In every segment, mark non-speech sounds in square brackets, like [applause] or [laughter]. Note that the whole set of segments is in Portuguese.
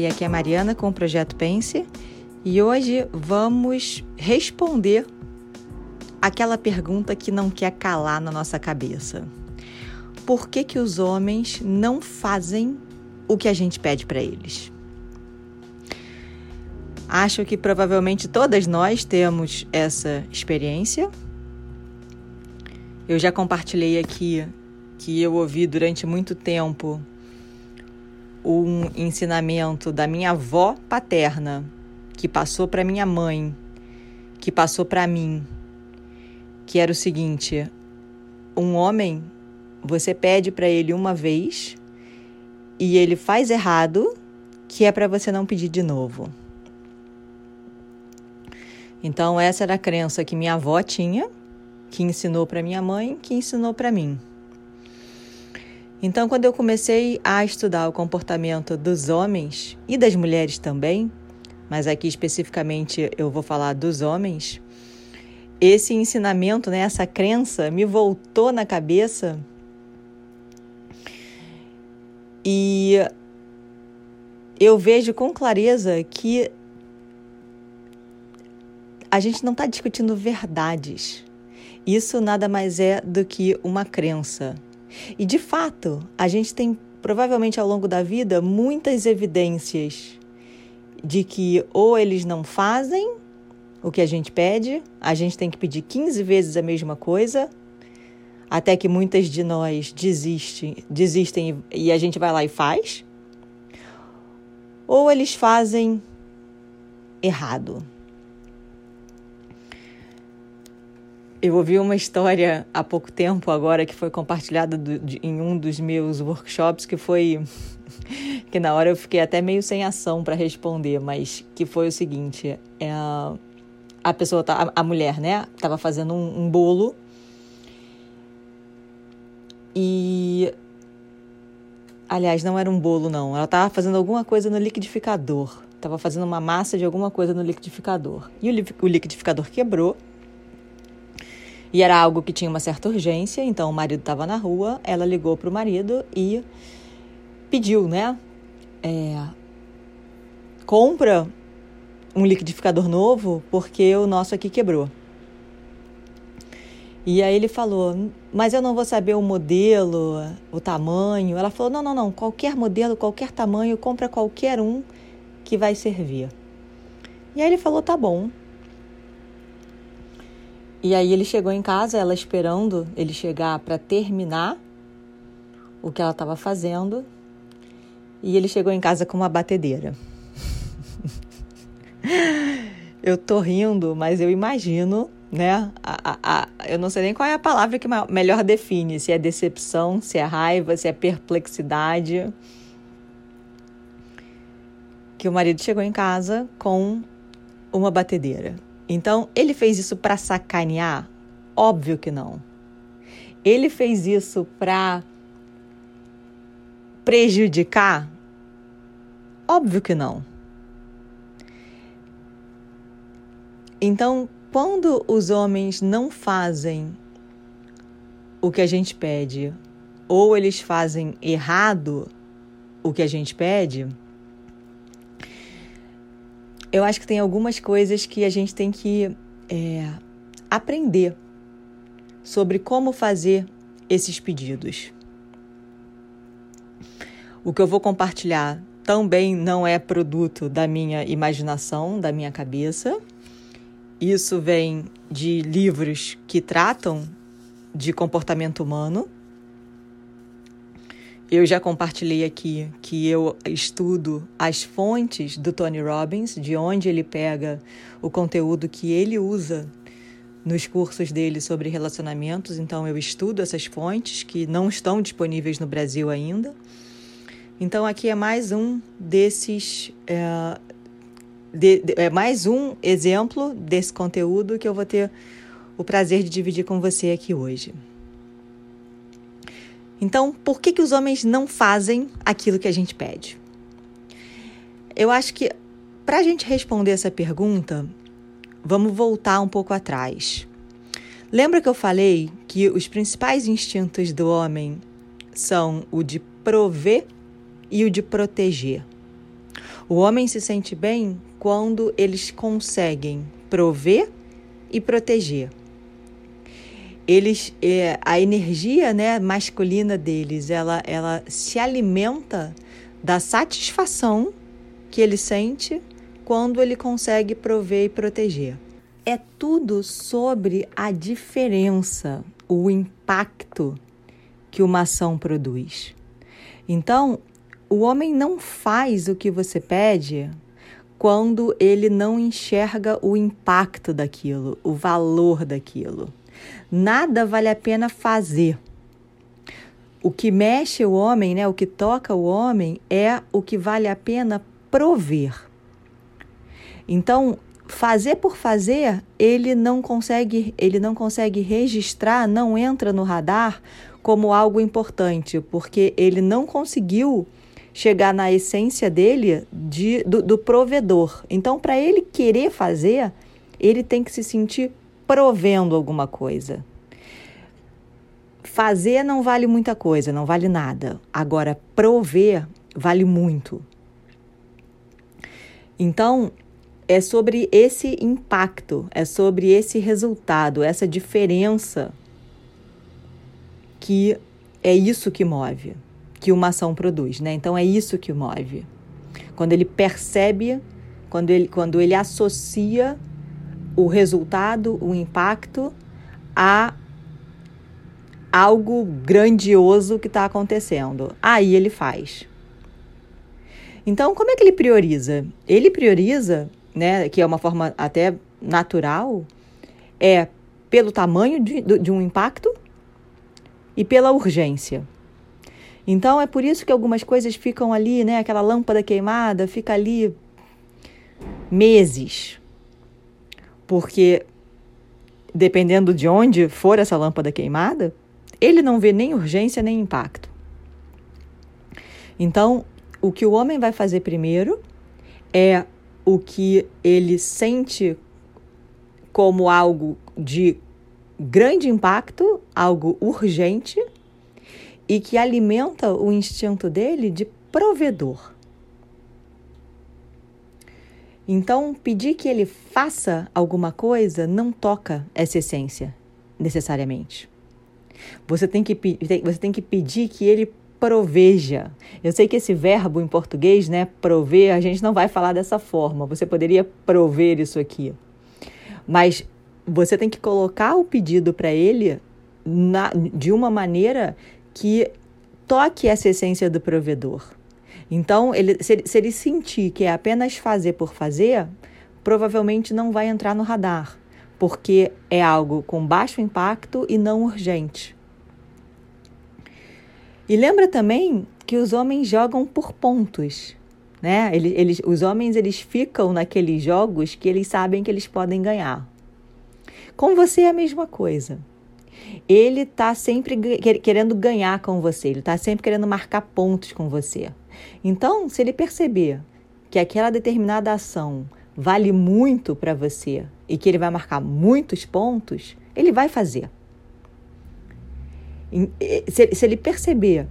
Oi, aqui é a Mariana com o Projeto Pense e hoje vamos responder aquela pergunta que não quer calar na nossa cabeça. Por que, que os homens não fazem o que a gente pede para eles? Acho que provavelmente todas nós temos essa experiência. Eu já compartilhei aqui que eu ouvi durante muito tempo um ensinamento da minha avó paterna, que passou para minha mãe, que passou para mim, que era o seguinte: um homem, você pede para ele uma vez e ele faz errado, que é para você não pedir de novo. Então, essa era a crença que minha avó tinha, que ensinou para minha mãe, que ensinou para mim. Então, quando eu comecei a estudar o comportamento dos homens e das mulheres também, mas aqui especificamente eu vou falar dos homens, esse ensinamento, né, essa crença me voltou na cabeça e eu vejo com clareza que a gente não está discutindo verdades. Isso nada mais é do que uma crença. E de fato, a gente tem provavelmente ao longo da vida muitas evidências de que ou eles não fazem o que a gente pede, a gente tem que pedir 15 vezes a mesma coisa, até que muitas de nós desistem, desistem e a gente vai lá e faz, ou eles fazem errado. Eu ouvi uma história há pouco tempo agora que foi compartilhada do, de, em um dos meus workshops que foi [laughs] que na hora eu fiquei até meio sem ação para responder, mas que foi o seguinte: é, a pessoa, tá, a, a mulher, né, estava fazendo um, um bolo e aliás não era um bolo não, ela estava fazendo alguma coisa no liquidificador, estava fazendo uma massa de alguma coisa no liquidificador. E o, o liquidificador quebrou e era algo que tinha uma certa urgência, então o marido estava na rua, ela ligou para o marido e pediu, né? É, compra um liquidificador novo porque o nosso aqui quebrou. E aí ele falou, mas eu não vou saber o modelo, o tamanho. Ela falou, não, não, não, qualquer modelo, qualquer tamanho, compra qualquer um que vai servir. E aí ele falou, tá bom. E aí ele chegou em casa, ela esperando ele chegar para terminar o que ela estava fazendo. E ele chegou em casa com uma batedeira. [laughs] eu tô rindo, mas eu imagino, né? A, a, a, eu não sei nem qual é a palavra que melhor define: se é decepção, se é raiva, se é perplexidade. Que o marido chegou em casa com uma batedeira. Então, ele fez isso para sacanear? Óbvio que não. Ele fez isso para prejudicar? Óbvio que não. Então, quando os homens não fazem o que a gente pede, ou eles fazem errado o que a gente pede, eu acho que tem algumas coisas que a gente tem que é, aprender sobre como fazer esses pedidos. O que eu vou compartilhar também não é produto da minha imaginação, da minha cabeça. Isso vem de livros que tratam de comportamento humano eu já compartilhei aqui que eu estudo as fontes do Tony Robbins, de onde ele pega o conteúdo que ele usa nos cursos dele sobre relacionamentos. Então, eu estudo essas fontes que não estão disponíveis no Brasil ainda. Então, aqui é mais um desses. É, de, de, é mais um exemplo desse conteúdo que eu vou ter o prazer de dividir com você aqui hoje. Então, por que, que os homens não fazem aquilo que a gente pede? Eu acho que para a gente responder essa pergunta, vamos voltar um pouco atrás. Lembra que eu falei que os principais instintos do homem são o de prover e o de proteger. O homem se sente bem quando eles conseguem prover e proteger. Eles, é, a energia né, masculina deles, ela, ela se alimenta da satisfação que ele sente quando ele consegue prover e proteger. É tudo sobre a diferença, o impacto que uma ação produz. Então, o homem não faz o que você pede quando ele não enxerga o impacto daquilo, o valor daquilo. Nada vale a pena fazer. O que mexe o homem, né, o que toca o homem, é o que vale a pena prover. Então, fazer por fazer, ele não consegue, ele não consegue registrar, não entra no radar como algo importante, porque ele não conseguiu chegar na essência dele de, do, do provedor. Então, para ele querer fazer, ele tem que se sentir provendo alguma coisa. Fazer não vale muita coisa, não vale nada. Agora, prover vale muito. Então, é sobre esse impacto, é sobre esse resultado, essa diferença que é isso que move que uma ação produz, né? Então é isso que move. Quando ele percebe, quando ele, quando ele associa o resultado, o impacto a algo grandioso que está acontecendo. Aí ele faz. Então, como é que ele prioriza? Ele prioriza, né, que é uma forma até natural, é pelo tamanho de, de um impacto e pela urgência. Então é por isso que algumas coisas ficam ali, né? Aquela lâmpada queimada fica ali meses. Porque dependendo de onde for essa lâmpada queimada, ele não vê nem urgência nem impacto. Então, o que o homem vai fazer primeiro é o que ele sente como algo de grande impacto, algo urgente e que alimenta o instinto dele de provedor. Então, pedir que ele faça alguma coisa não toca essa essência, necessariamente. Você tem que, você tem que pedir que ele proveja. Eu sei que esse verbo em português, né, prover, a gente não vai falar dessa forma. Você poderia prover isso aqui. Mas você tem que colocar o pedido para ele na, de uma maneira que toque essa essência do provedor. Então, ele, se, ele, se ele sentir que é apenas fazer por fazer, provavelmente não vai entrar no radar, porque é algo com baixo impacto e não urgente. E lembra também que os homens jogam por pontos, né? Eles, eles, os homens eles ficam naqueles jogos que eles sabem que eles podem ganhar. Com você é a mesma coisa ele está sempre querendo ganhar com você, ele está sempre querendo marcar pontos com você. Então, se ele perceber que aquela determinada ação vale muito para você e que ele vai marcar muitos pontos, ele vai fazer. Se ele perceber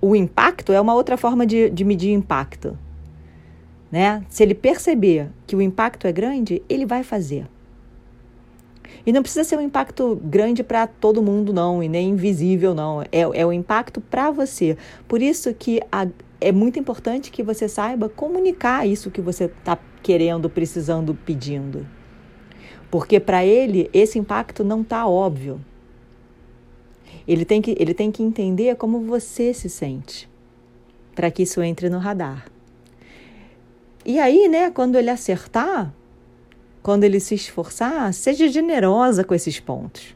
o impacto, é uma outra forma de, de medir impacto. Né? Se ele perceber que o impacto é grande, ele vai fazer. E não precisa ser um impacto grande para todo mundo, não, e nem invisível, não. É, é o impacto para você. Por isso que a, é muito importante que você saiba comunicar isso que você está querendo, precisando, pedindo. Porque para ele, esse impacto não está óbvio. Ele tem, que, ele tem que entender como você se sente, para que isso entre no radar. E aí, né, quando ele acertar, quando ele se esforçar, seja generosa com esses pontos.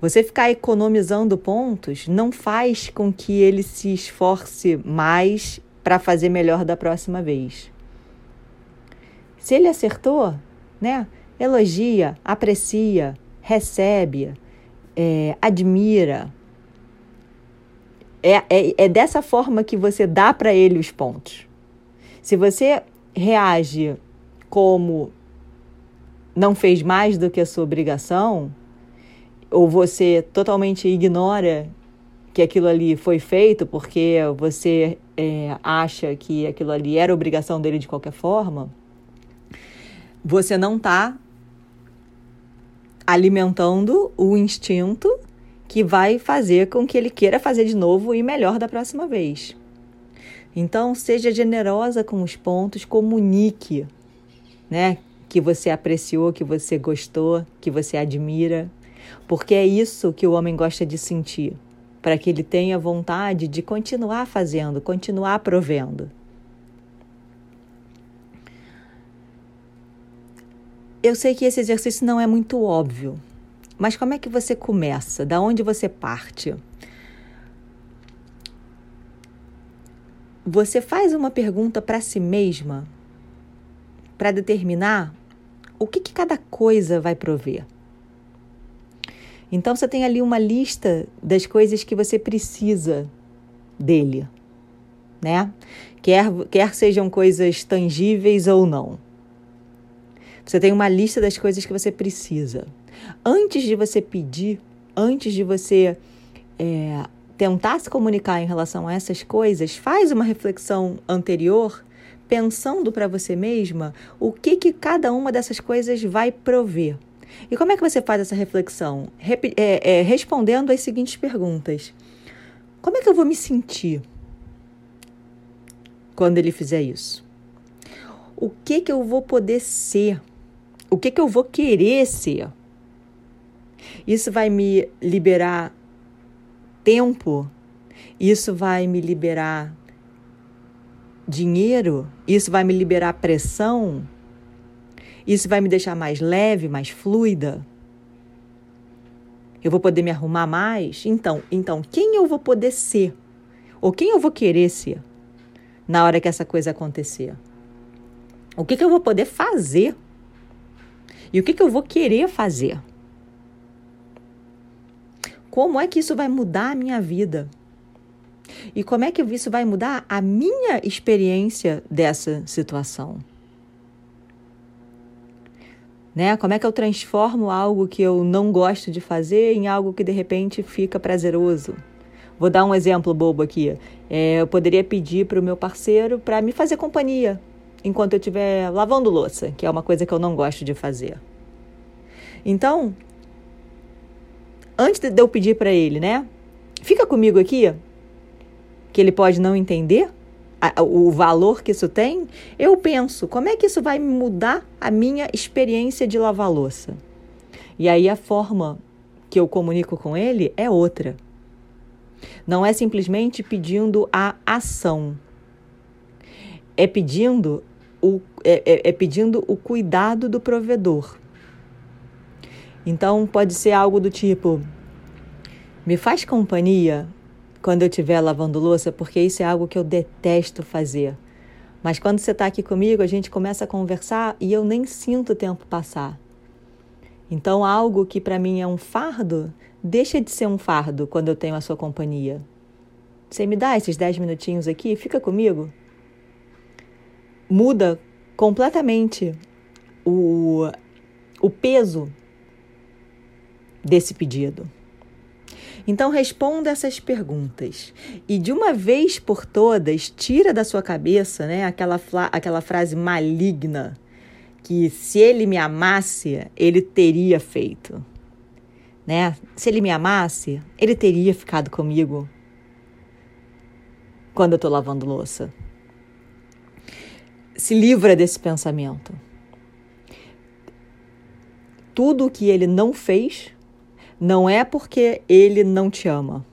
Você ficar economizando pontos não faz com que ele se esforce mais para fazer melhor da próxima vez. Se ele acertou, né? Elogia, aprecia, recebe, é, admira. É, é, é dessa forma que você dá para ele os pontos. Se você reage como não fez mais do que a sua obrigação, ou você totalmente ignora que aquilo ali foi feito porque você é, acha que aquilo ali era obrigação dele de qualquer forma, você não está alimentando o instinto que vai fazer com que ele queira fazer de novo e melhor da próxima vez. Então, seja generosa com os pontos, comunique, né? Que você apreciou, que você gostou, que você admira, porque é isso que o homem gosta de sentir, para que ele tenha vontade de continuar fazendo, continuar provendo. Eu sei que esse exercício não é muito óbvio, mas como é que você começa? Da onde você parte? Você faz uma pergunta para si mesma para determinar o que, que cada coisa vai prover. Então você tem ali uma lista das coisas que você precisa dele, né? Quer, quer sejam coisas tangíveis ou não. Você tem uma lista das coisas que você precisa. Antes de você pedir, antes de você é, tentar se comunicar em relação a essas coisas, faz uma reflexão anterior, pensando para você mesma o que, que cada uma dessas coisas vai prover. E como é que você faz essa reflexão? Rep é, é, respondendo as seguintes perguntas: Como é que eu vou me sentir quando ele fizer isso? O que que eu vou poder ser o que, que eu vou querer ser? Isso vai me liberar tempo? Isso vai me liberar dinheiro? Isso vai me liberar pressão? Isso vai me deixar mais leve, mais fluida? Eu vou poder me arrumar mais? Então, então, quem eu vou poder ser? Ou quem eu vou querer ser na hora que essa coisa acontecer? O que, que eu vou poder fazer? E o que, que eu vou querer fazer? Como é que isso vai mudar a minha vida? E como é que isso vai mudar a minha experiência dessa situação? Né? Como é que eu transformo algo que eu não gosto de fazer em algo que de repente fica prazeroso? Vou dar um exemplo bobo aqui. É, eu poderia pedir para o meu parceiro para me fazer companhia enquanto eu estiver lavando louça, que é uma coisa que eu não gosto de fazer. Então, antes de eu pedir para ele, né? Fica comigo aqui, que ele pode não entender o valor que isso tem, eu penso, como é que isso vai mudar a minha experiência de lavar louça? E aí a forma que eu comunico com ele é outra. Não é simplesmente pedindo a ação. É pedindo o, é, é, é pedindo o cuidado do provedor. Então pode ser algo do tipo: me faz companhia quando eu estiver lavando louça, porque isso é algo que eu detesto fazer. Mas quando você está aqui comigo, a gente começa a conversar e eu nem sinto o tempo passar. Então, algo que para mim é um fardo, deixa de ser um fardo quando eu tenho a sua companhia. Você me dá esses 10 minutinhos aqui? Fica comigo? Muda completamente o, o peso desse pedido. Então responda essas perguntas e de uma vez por todas tira da sua cabeça, né, aquela aquela frase maligna que se ele me amasse, ele teria feito. Né? Se ele me amasse, ele teria ficado comigo quando eu estou lavando louça. Se livra desse pensamento. Tudo o que ele não fez não é porque ele não te ama.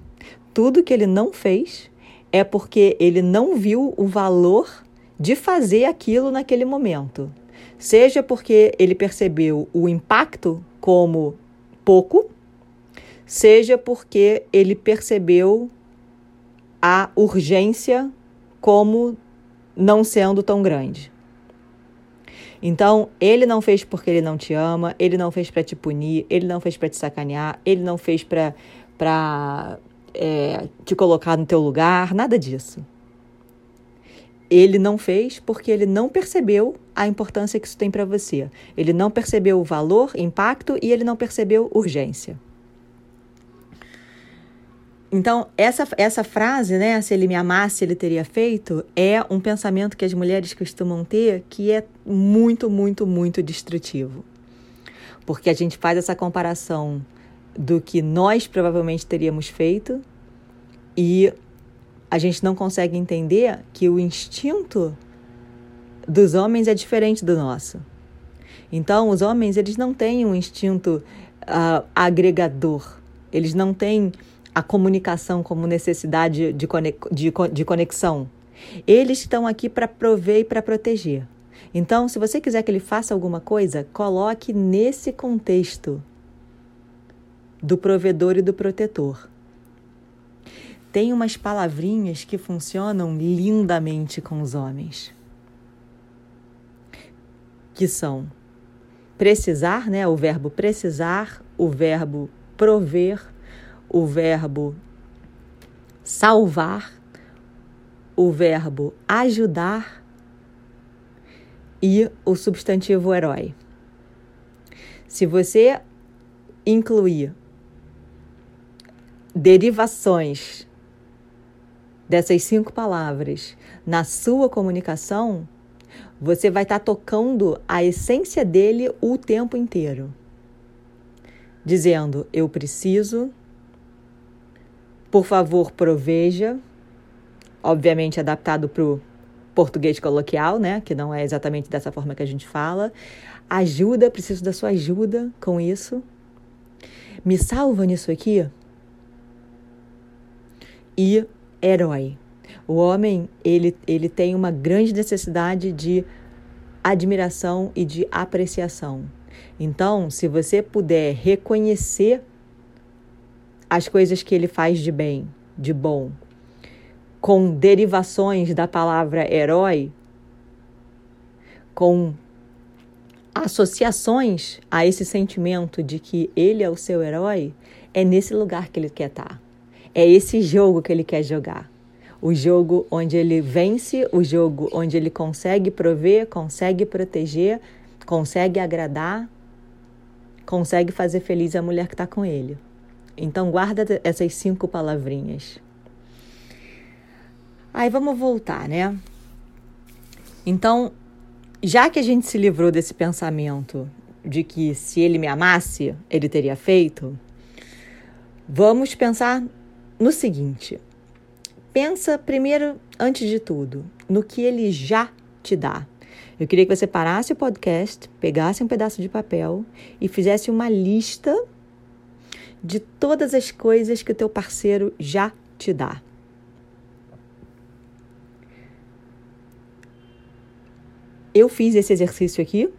Tudo que ele não fez é porque ele não viu o valor de fazer aquilo naquele momento. Seja porque ele percebeu o impacto como pouco, seja porque ele percebeu a urgência como não sendo tão grande. Então, ele não fez porque ele não te ama, ele não fez para te punir, ele não fez para te sacanear, ele não fez para para é, te colocar no teu lugar, nada disso. Ele não fez porque ele não percebeu a importância que isso tem para você. Ele não percebeu o valor, impacto e ele não percebeu urgência. Então, essa, essa frase, né, se ele me amasse, ele teria feito, é um pensamento que as mulheres costumam ter que é muito, muito, muito destrutivo. Porque a gente faz essa comparação do que nós provavelmente teríamos feito e a gente não consegue entender que o instinto dos homens é diferente do nosso. Então, os homens, eles não têm um instinto uh, agregador. Eles não têm a comunicação como necessidade de, conexão. Eles estão aqui para prover e para proteger. Então, se você quiser que ele faça alguma coisa, coloque nesse contexto do provedor e do protetor. Tem umas palavrinhas que funcionam lindamente com os homens. Que são precisar, né? O verbo precisar, o verbo prover o verbo salvar, o verbo ajudar e o substantivo herói. Se você incluir derivações dessas cinco palavras na sua comunicação, você vai estar tocando a essência dele o tempo inteiro. Dizendo: Eu preciso, por favor, proveja, obviamente adaptado para o português coloquial, né? Que não é exatamente dessa forma que a gente fala. Ajuda, preciso da sua ajuda com isso. Me salva nisso aqui. E herói. O homem, ele, ele tem uma grande necessidade de admiração e de apreciação. Então, se você puder reconhecer as coisas que ele faz de bem, de bom, com derivações da palavra herói, com associações a esse sentimento de que ele é o seu herói, é nesse lugar que ele quer estar. É esse jogo que ele quer jogar. O jogo onde ele vence, o jogo onde ele consegue prover, consegue proteger, consegue agradar, consegue fazer feliz a mulher que está com ele. Então, guarda essas cinco palavrinhas. Aí vamos voltar, né? Então, já que a gente se livrou desse pensamento de que se ele me amasse, ele teria feito, vamos pensar no seguinte. Pensa primeiro, antes de tudo, no que ele já te dá. Eu queria que você parasse o podcast, pegasse um pedaço de papel e fizesse uma lista de todas as coisas que o teu parceiro já te dá. Eu fiz esse exercício aqui,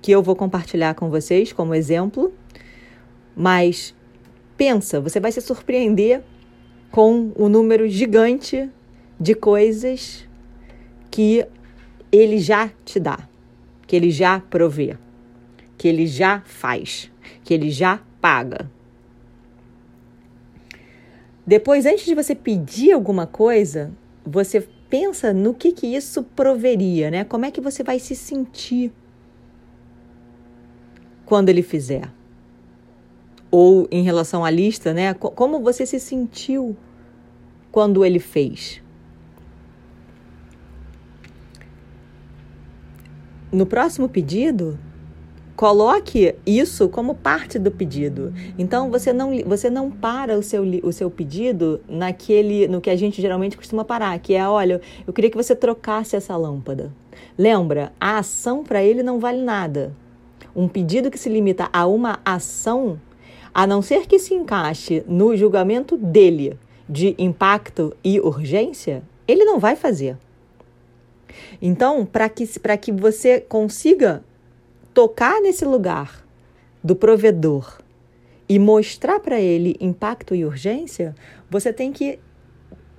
que eu vou compartilhar com vocês como exemplo, mas pensa, você vai se surpreender com o número gigante de coisas que ele já te dá, que ele já provê, que ele já faz, que ele já paga. Depois, antes de você pedir alguma coisa, você pensa no que, que isso proveria, né? Como é que você vai se sentir quando ele fizer? Ou em relação à lista, né? Como você se sentiu quando ele fez? No próximo pedido, Coloque isso como parte do pedido. Então você não, você não para o seu, o seu pedido naquele no que a gente geralmente costuma parar, que é, olha, eu queria que você trocasse essa lâmpada. Lembra, a ação para ele não vale nada. Um pedido que se limita a uma ação, a não ser que se encaixe no julgamento dele de impacto e urgência, ele não vai fazer. Então, para que, que você consiga tocar nesse lugar do provedor e mostrar para ele impacto e urgência, você tem que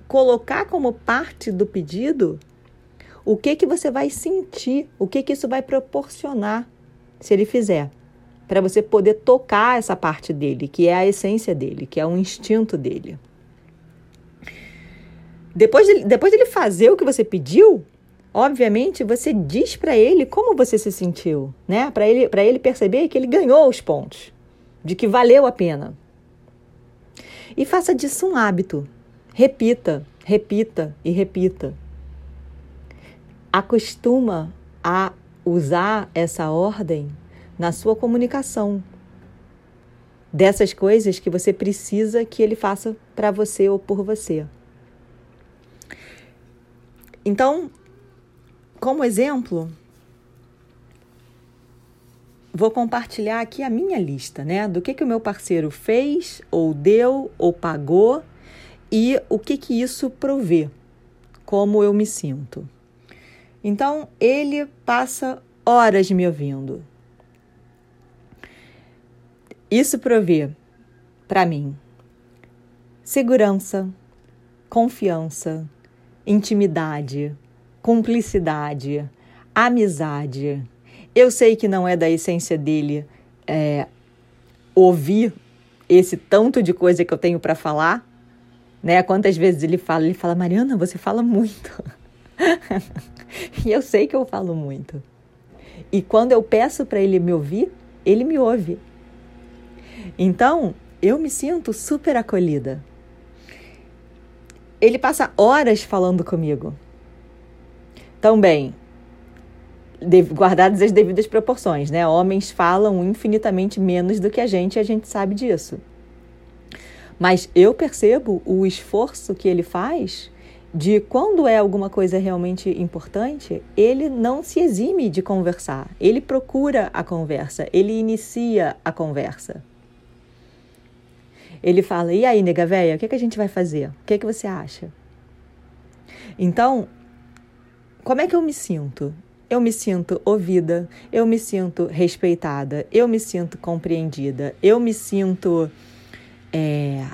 colocar como parte do pedido o que que você vai sentir, o que que isso vai proporcionar se ele fizer, para você poder tocar essa parte dele, que é a essência dele, que é o instinto dele. Depois de, depois de ele fazer o que você pediu, obviamente você diz para ele como você se sentiu, né? Para ele, para ele perceber que ele ganhou os pontos, de que valeu a pena. E faça disso um hábito. Repita, repita e repita. Acostuma a usar essa ordem na sua comunicação. Dessas coisas que você precisa que ele faça para você ou por você. Então, como exemplo, vou compartilhar aqui a minha lista, né? Do que, que o meu parceiro fez, ou deu, ou pagou e o que, que isso provê, como eu me sinto. Então, ele passa horas me ouvindo. Isso provê para mim segurança, confiança, intimidade, cumplicidade, amizade. Eu sei que não é da essência dele é, ouvir esse tanto de coisa que eu tenho para falar, né? Quantas vezes ele fala? Ele fala, Mariana, você fala muito. [laughs] e eu sei que eu falo muito. E quando eu peço para ele me ouvir, ele me ouve. Então, eu me sinto super acolhida. Ele passa horas falando comigo. Também, guardadas as devidas proporções, né? Homens falam infinitamente menos do que a gente e a gente sabe disso. Mas eu percebo o esforço que ele faz de quando é alguma coisa realmente importante, ele não se exime de conversar. Ele procura a conversa, ele inicia a conversa. Ele fala: E aí, nega véia, o que, é que a gente vai fazer? O que, é que você acha? Então, como é que eu me sinto? Eu me sinto ouvida, eu me sinto respeitada, eu me sinto compreendida, eu me sinto é,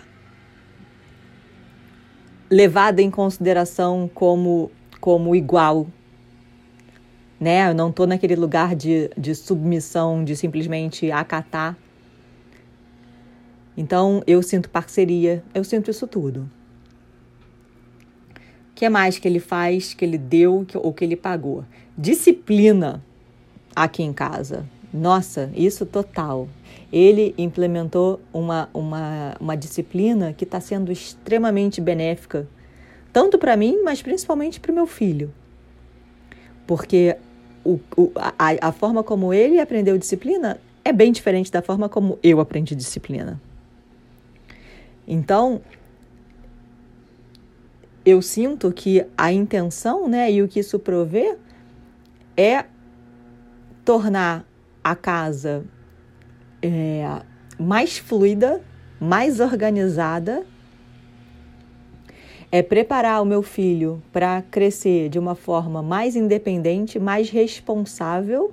levada em consideração como, como igual. Né? Eu não estou naquele lugar de, de submissão, de simplesmente acatar então eu sinto parceria, eu sinto isso tudo. Que mais que ele faz, que ele deu ou que ele pagou? Disciplina aqui em casa. Nossa, isso total. Ele implementou uma, uma, uma disciplina que está sendo extremamente benéfica, tanto para mim, mas principalmente para o meu filho. Porque o, o, a, a forma como ele aprendeu disciplina é bem diferente da forma como eu aprendi disciplina. Então, eu sinto que a intenção, né, e o que isso provê é tornar a casa é, mais fluida, mais organizada, é preparar o meu filho para crescer de uma forma mais independente, mais responsável,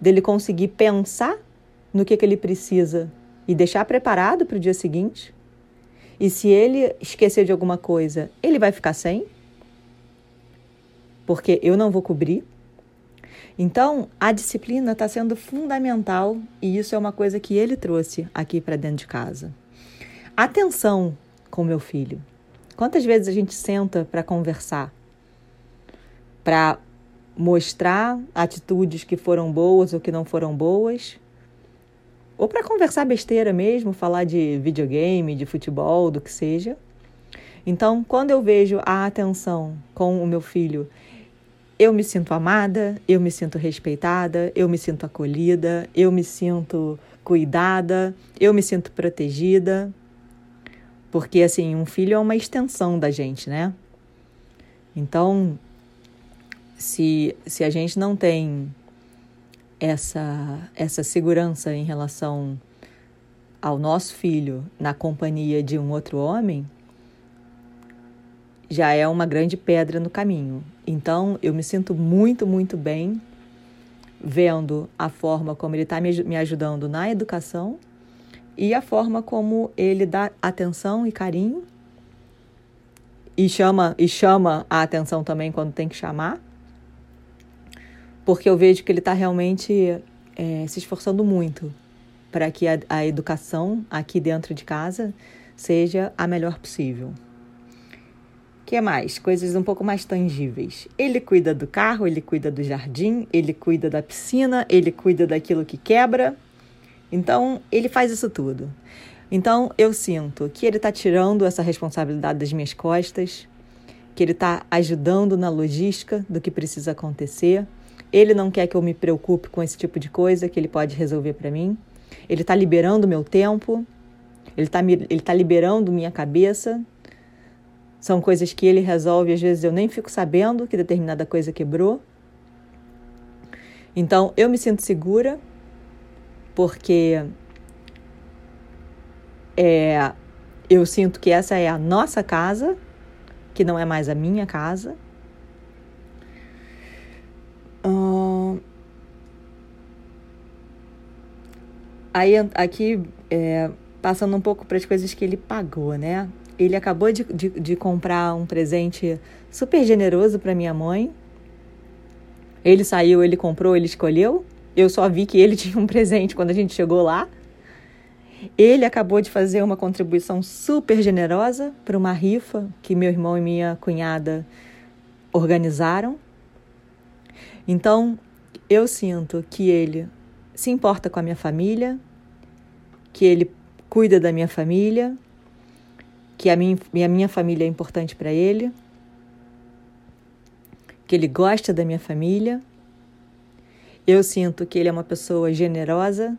dele conseguir pensar no que, que ele precisa e deixar preparado para o dia seguinte. E se ele esquecer de alguma coisa, ele vai ficar sem? Porque eu não vou cobrir. Então, a disciplina está sendo fundamental e isso é uma coisa que ele trouxe aqui para dentro de casa. Atenção com meu filho. Quantas vezes a gente senta para conversar? Para mostrar atitudes que foram boas ou que não foram boas, ou para conversar besteira mesmo, falar de videogame, de futebol, do que seja. Então, quando eu vejo a atenção com o meu filho, eu me sinto amada, eu me sinto respeitada, eu me sinto acolhida, eu me sinto cuidada, eu me sinto protegida. Porque, assim, um filho é uma extensão da gente, né? Então, se, se a gente não tem essa, essa segurança em relação ao nosso filho na companhia de um outro homem, já é uma grande pedra no caminho. Então, eu me sinto muito, muito bem vendo a forma como ele está me ajudando na educação e a forma como ele dá atenção e carinho e chama e chama a atenção também quando tem que chamar porque eu vejo que ele está realmente é, se esforçando muito para que a, a educação aqui dentro de casa seja a melhor possível. O que mais? Coisas um pouco mais tangíveis. Ele cuida do carro, ele cuida do jardim, ele cuida da piscina, ele cuida daquilo que quebra. Então, ele faz isso tudo. Então eu sinto que ele está tirando essa responsabilidade das minhas costas, que ele está ajudando na logística do que precisa acontecer. Ele não quer que eu me preocupe com esse tipo de coisa que ele pode resolver para mim. Ele está liberando meu tempo, ele está ele tá liberando minha cabeça. São coisas que ele resolve, às vezes eu nem fico sabendo que determinada coisa quebrou. Então eu me sinto segura, porque é, eu sinto que essa é a nossa casa, que não é mais a minha casa. Aí aqui é, passando um pouco para as coisas que ele pagou, né? Ele acabou de, de, de comprar um presente super generoso para minha mãe. Ele saiu, ele comprou, ele escolheu. Eu só vi que ele [laughs] tinha um presente quando a gente chegou lá. Ele acabou de fazer uma contribuição super generosa para uma rifa que meu irmão e minha cunhada organizaram. Então, eu sinto que ele se importa com a minha família, que ele cuida da minha família, que a minha, a minha família é importante para ele, que ele gosta da minha família. Eu sinto que ele é uma pessoa generosa,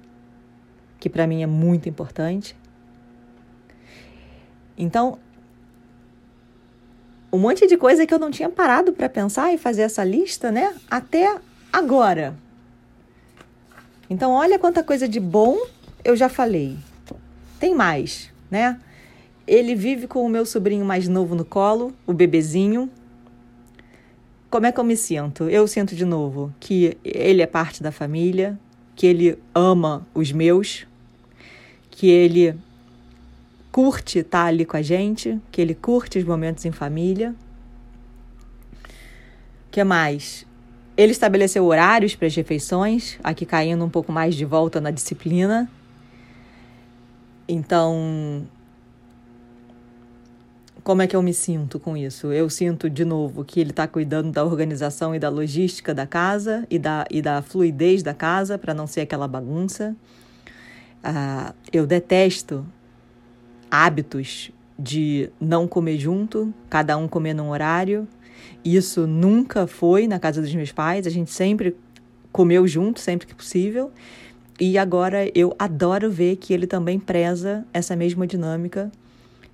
que para mim é muito importante. Então, um monte de coisa que eu não tinha parado para pensar e fazer essa lista, né? Até agora. Então, olha quanta coisa de bom eu já falei. Tem mais, né? Ele vive com o meu sobrinho mais novo no colo, o bebezinho. Como é que eu me sinto? Eu sinto de novo que ele é parte da família, que ele ama os meus, que ele curte estar ali com a gente, que ele curte os momentos em família. que mais? Ele estabeleceu horários para as refeições, aqui caindo um pouco mais de volta na disciplina. Então, como é que eu me sinto com isso? Eu sinto, de novo, que ele está cuidando da organização e da logística da casa e da, e da fluidez da casa para não ser aquela bagunça. Uh, eu detesto hábitos de não comer junto, cada um comer num horário. Isso nunca foi na casa dos meus pais, a gente sempre comeu junto, sempre que possível. E agora eu adoro ver que ele também preza essa mesma dinâmica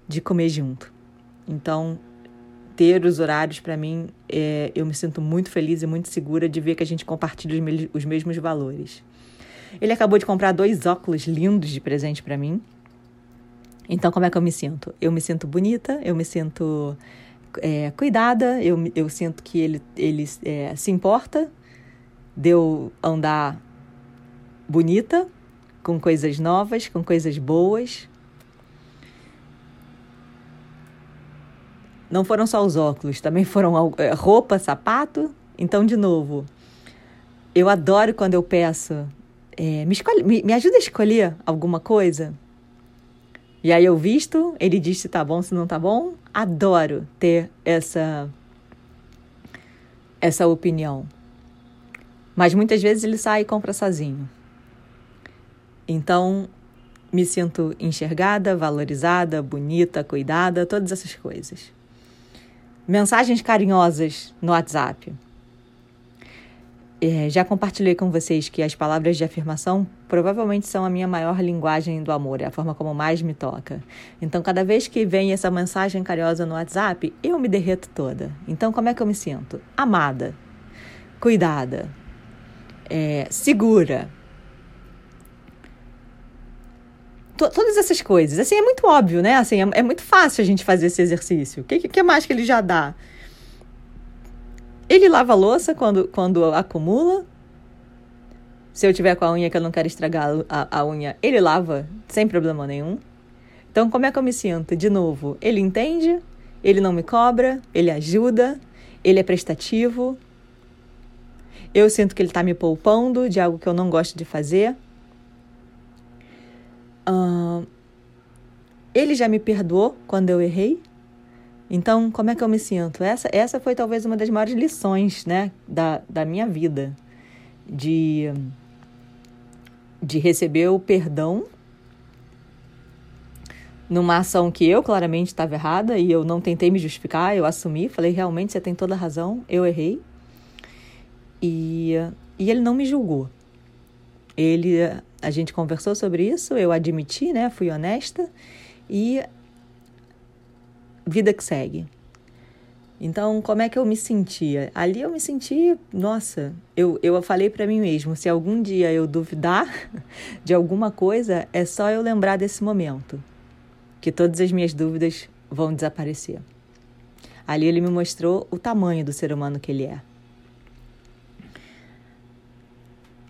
de comer junto. Então, ter os horários para mim, é, eu me sinto muito feliz e muito segura de ver que a gente compartilha os, me os mesmos valores. Ele acabou de comprar dois óculos lindos de presente para mim. Então, como é que eu me sinto? Eu me sinto bonita, eu me sinto é, cuidada, eu, eu sinto que ele, ele é, se importa de eu andar bonita, com coisas novas, com coisas boas, Não foram só os óculos, também foram é, roupa, sapato. Então, de novo, eu adoro quando eu peço, é, me, escolhe, me, me ajuda a escolher alguma coisa. E aí eu visto, ele diz se tá bom, se não tá bom. Adoro ter essa essa opinião. Mas muitas vezes ele sai e compra sozinho. Então, me sinto enxergada, valorizada, bonita, cuidada, todas essas coisas mensagens carinhosas no WhatsApp. É, já compartilhei com vocês que as palavras de afirmação provavelmente são a minha maior linguagem do amor, é a forma como mais me toca. Então, cada vez que vem essa mensagem carinhosa no WhatsApp, eu me derreto toda. Então, como é que eu me sinto? Amada, cuidada, é, segura, todas essas coisas. Assim, é muito óbvio, né? Assim, é, é muito fácil a gente fazer esse exercício. O que, que mais que ele já dá? Ele lava a louça quando, quando acumula. Se eu tiver com a unha que eu não quero estragar a, a unha, ele lava sem problema nenhum. Então, como é que eu me sinto? De novo, ele entende, ele não me cobra, ele ajuda, ele é prestativo. Eu sinto que ele está me poupando de algo que eu não gosto de fazer. Uh, ele já me perdoou quando eu errei. Então, como é que eu me sinto? Essa, essa foi talvez uma das maiores lições né, da, da minha vida. De, de receber o perdão numa ação que eu claramente estava errada e eu não tentei me justificar, eu assumi, falei realmente você tem toda a razão, eu errei. E, e ele não me julgou. Ele, a gente conversou sobre isso, eu admiti, né, fui honesta e vida que segue. Então, como é que eu me sentia? Ali eu me senti, nossa, eu, eu falei para mim mesmo, se algum dia eu duvidar [laughs] de alguma coisa, é só eu lembrar desse momento, que todas as minhas dúvidas vão desaparecer. Ali ele me mostrou o tamanho do ser humano que ele é.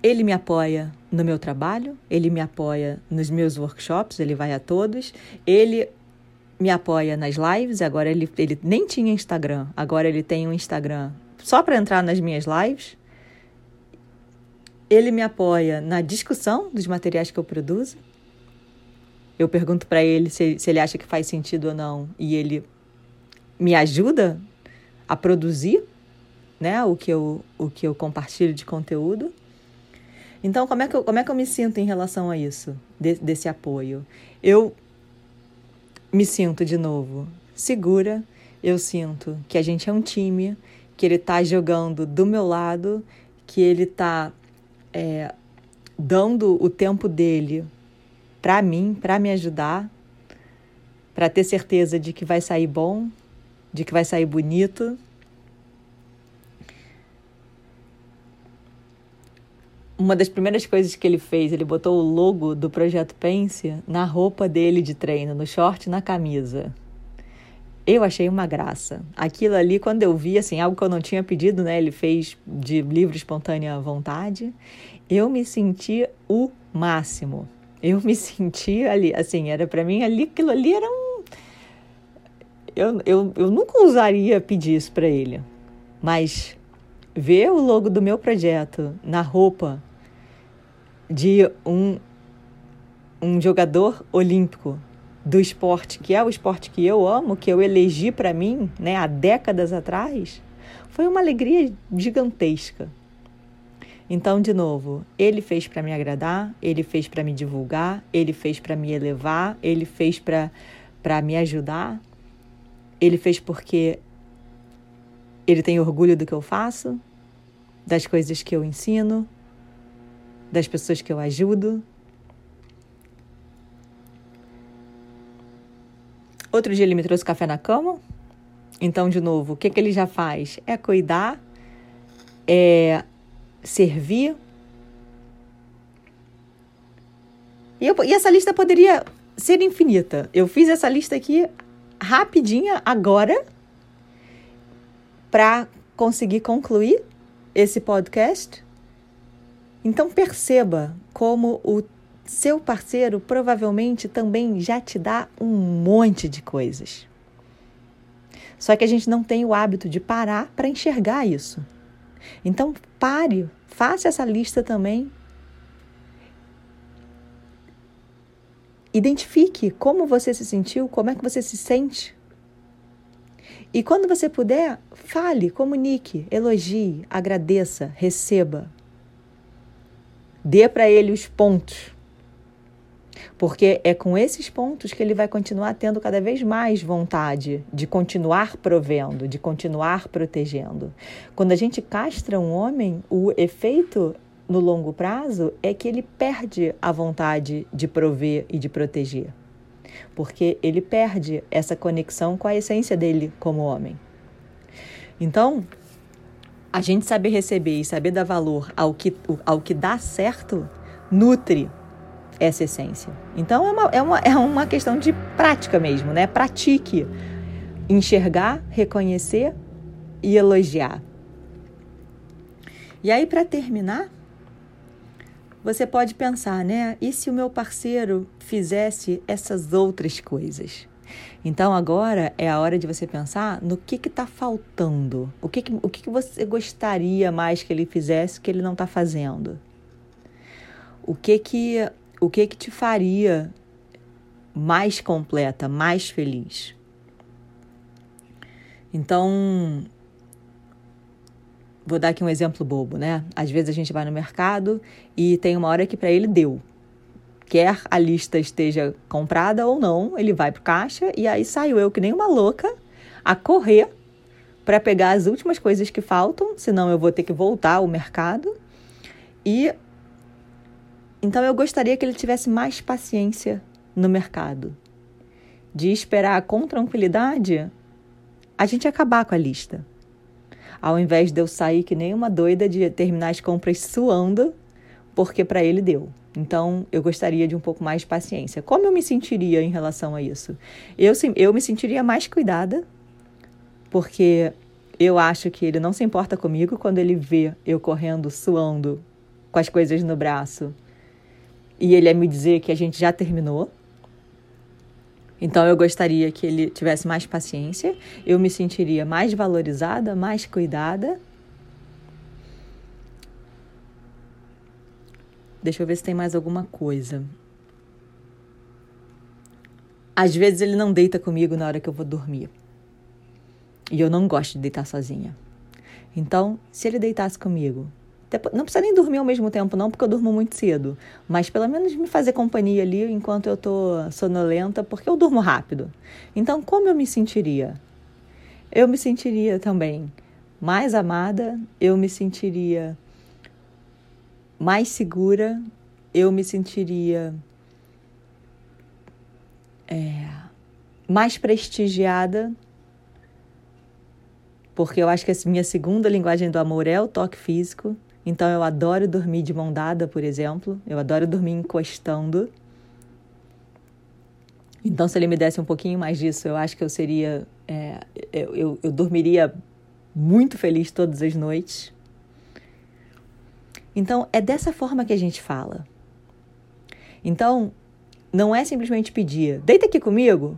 Ele me apoia no meu trabalho, ele me apoia nos meus workshops, ele vai a todos, ele me apoia nas lives. Agora ele, ele nem tinha Instagram, agora ele tem um Instagram só para entrar nas minhas lives. Ele me apoia na discussão dos materiais que eu produzo. Eu pergunto para ele se, se ele acha que faz sentido ou não e ele me ajuda a produzir né, o, que eu, o que eu compartilho de conteúdo. Então, como é que eu, como é que eu me sinto em relação a isso, de, desse apoio? Eu me sinto de novo segura, eu sinto que a gente é um time, que ele está jogando do meu lado, que ele está é, dando o tempo dele para mim, para me ajudar, para ter certeza de que vai sair bom, de que vai sair bonito. Uma das primeiras coisas que ele fez, ele botou o logo do Projeto Pense na roupa dele de treino, no short e na camisa. Eu achei uma graça. Aquilo ali, quando eu vi, assim, algo que eu não tinha pedido, né? Ele fez de livre, espontânea vontade. Eu me senti o máximo. Eu me senti ali, assim, era para mim ali, aquilo ali era um. Eu, eu, eu nunca usaria pedir isso para ele. Mas ver o logo do meu projeto na roupa de um, um jogador olímpico do esporte, que é o esporte que eu amo, que eu elegi para mim né, há décadas atrás, foi uma alegria gigantesca. Então, de novo, ele fez para me agradar, ele fez para me divulgar, ele fez para me elevar, ele fez para me ajudar, ele fez porque ele tem orgulho do que eu faço, das coisas que eu ensino, das pessoas que eu ajudo. Outro dia ele me trouxe café na cama. Então, de novo, o que, que ele já faz? É cuidar, é servir. E, eu, e essa lista poderia ser infinita. Eu fiz essa lista aqui rapidinha agora para conseguir concluir esse podcast então perceba como o seu parceiro provavelmente também já te dá um monte de coisas. Só que a gente não tem o hábito de parar para enxergar isso. Então pare, faça essa lista também. Identifique como você se sentiu, como é que você se sente. E quando você puder, fale, comunique, elogie, agradeça, receba. Dê para ele os pontos. Porque é com esses pontos que ele vai continuar tendo cada vez mais vontade de continuar provendo, de continuar protegendo. Quando a gente castra um homem, o efeito no longo prazo é que ele perde a vontade de prover e de proteger. Porque ele perde essa conexão com a essência dele como homem. Então, a gente saber receber e saber dar valor ao que, ao que dá certo nutre essa essência. Então é uma, é uma, é uma questão de prática mesmo, né? Pratique enxergar, reconhecer e elogiar. E aí, para terminar, você pode pensar, né? E se o meu parceiro fizesse essas outras coisas? Então agora é a hora de você pensar no que está faltando. O, que, que, o que, que você gostaria mais que ele fizesse que ele não está fazendo? O que que, o que que te faria mais completa, mais feliz? Então, vou dar aqui um exemplo bobo, né? Às vezes a gente vai no mercado e tem uma hora que para ele deu quer a lista esteja comprada ou não, ele vai para o caixa e aí saio eu que nem uma louca a correr para pegar as últimas coisas que faltam, senão eu vou ter que voltar ao mercado. E então eu gostaria que ele tivesse mais paciência no mercado, de esperar com tranquilidade a gente acabar com a lista. Ao invés de eu sair que nem uma doida de terminar as compras suando, porque para ele deu. Então, eu gostaria de um pouco mais de paciência. Como eu me sentiria em relação a isso? Eu, eu me sentiria mais cuidada, porque eu acho que ele não se importa comigo quando ele vê eu correndo, suando, com as coisas no braço, e ele é me dizer que a gente já terminou. Então, eu gostaria que ele tivesse mais paciência, eu me sentiria mais valorizada, mais cuidada Deixa eu ver se tem mais alguma coisa. Às vezes ele não deita comigo na hora que eu vou dormir. E eu não gosto de deitar sozinha. Então, se ele deitasse comigo, não precisa nem dormir ao mesmo tempo, não, porque eu durmo muito cedo. Mas pelo menos me fazer companhia ali enquanto eu tô sonolenta, porque eu durmo rápido. Então, como eu me sentiria? Eu me sentiria também mais amada, eu me sentiria mais segura, eu me sentiria é, mais prestigiada, porque eu acho que a minha segunda linguagem do amor é o toque físico. Então eu adoro dormir de mão dada, por exemplo. Eu adoro dormir encostando. Então, se ele me desse um pouquinho mais disso, eu acho que eu seria. É, eu, eu, eu dormiria muito feliz todas as noites. Então, é dessa forma que a gente fala. Então, não é simplesmente pedir, deita aqui comigo,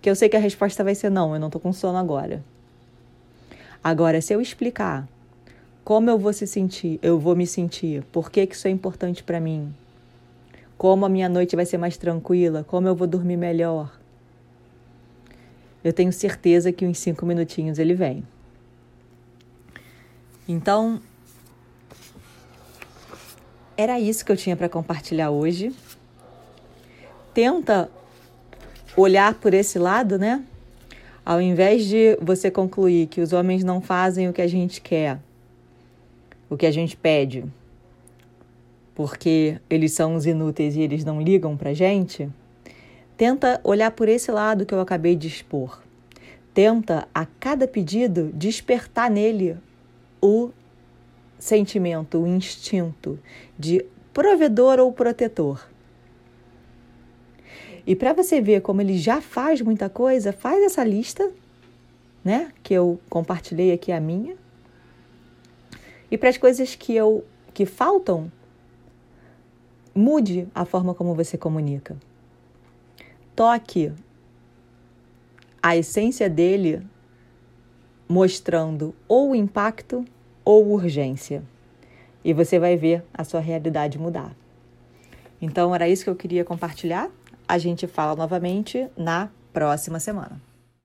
que eu sei que a resposta vai ser não, eu não estou com sono agora. Agora, se eu explicar como eu vou se sentir, eu vou me sentir, por que, que isso é importante para mim, como a minha noite vai ser mais tranquila, como eu vou dormir melhor, eu tenho certeza que em cinco minutinhos ele vem. Então, era isso que eu tinha para compartilhar hoje. Tenta olhar por esse lado, né? Ao invés de você concluir que os homens não fazem o que a gente quer, o que a gente pede, porque eles são os inúteis e eles não ligam pra gente, tenta olhar por esse lado que eu acabei de expor. Tenta, a cada pedido, despertar nele o sentimento, o instinto de provedor ou protetor. E para você ver como ele já faz muita coisa, faz essa lista, né, que eu compartilhei aqui a minha. E para as coisas que eu que faltam, mude a forma como você comunica. Toque a essência dele mostrando ou o impacto ou urgência. E você vai ver a sua realidade mudar. Então, era isso que eu queria compartilhar. A gente fala novamente na próxima semana.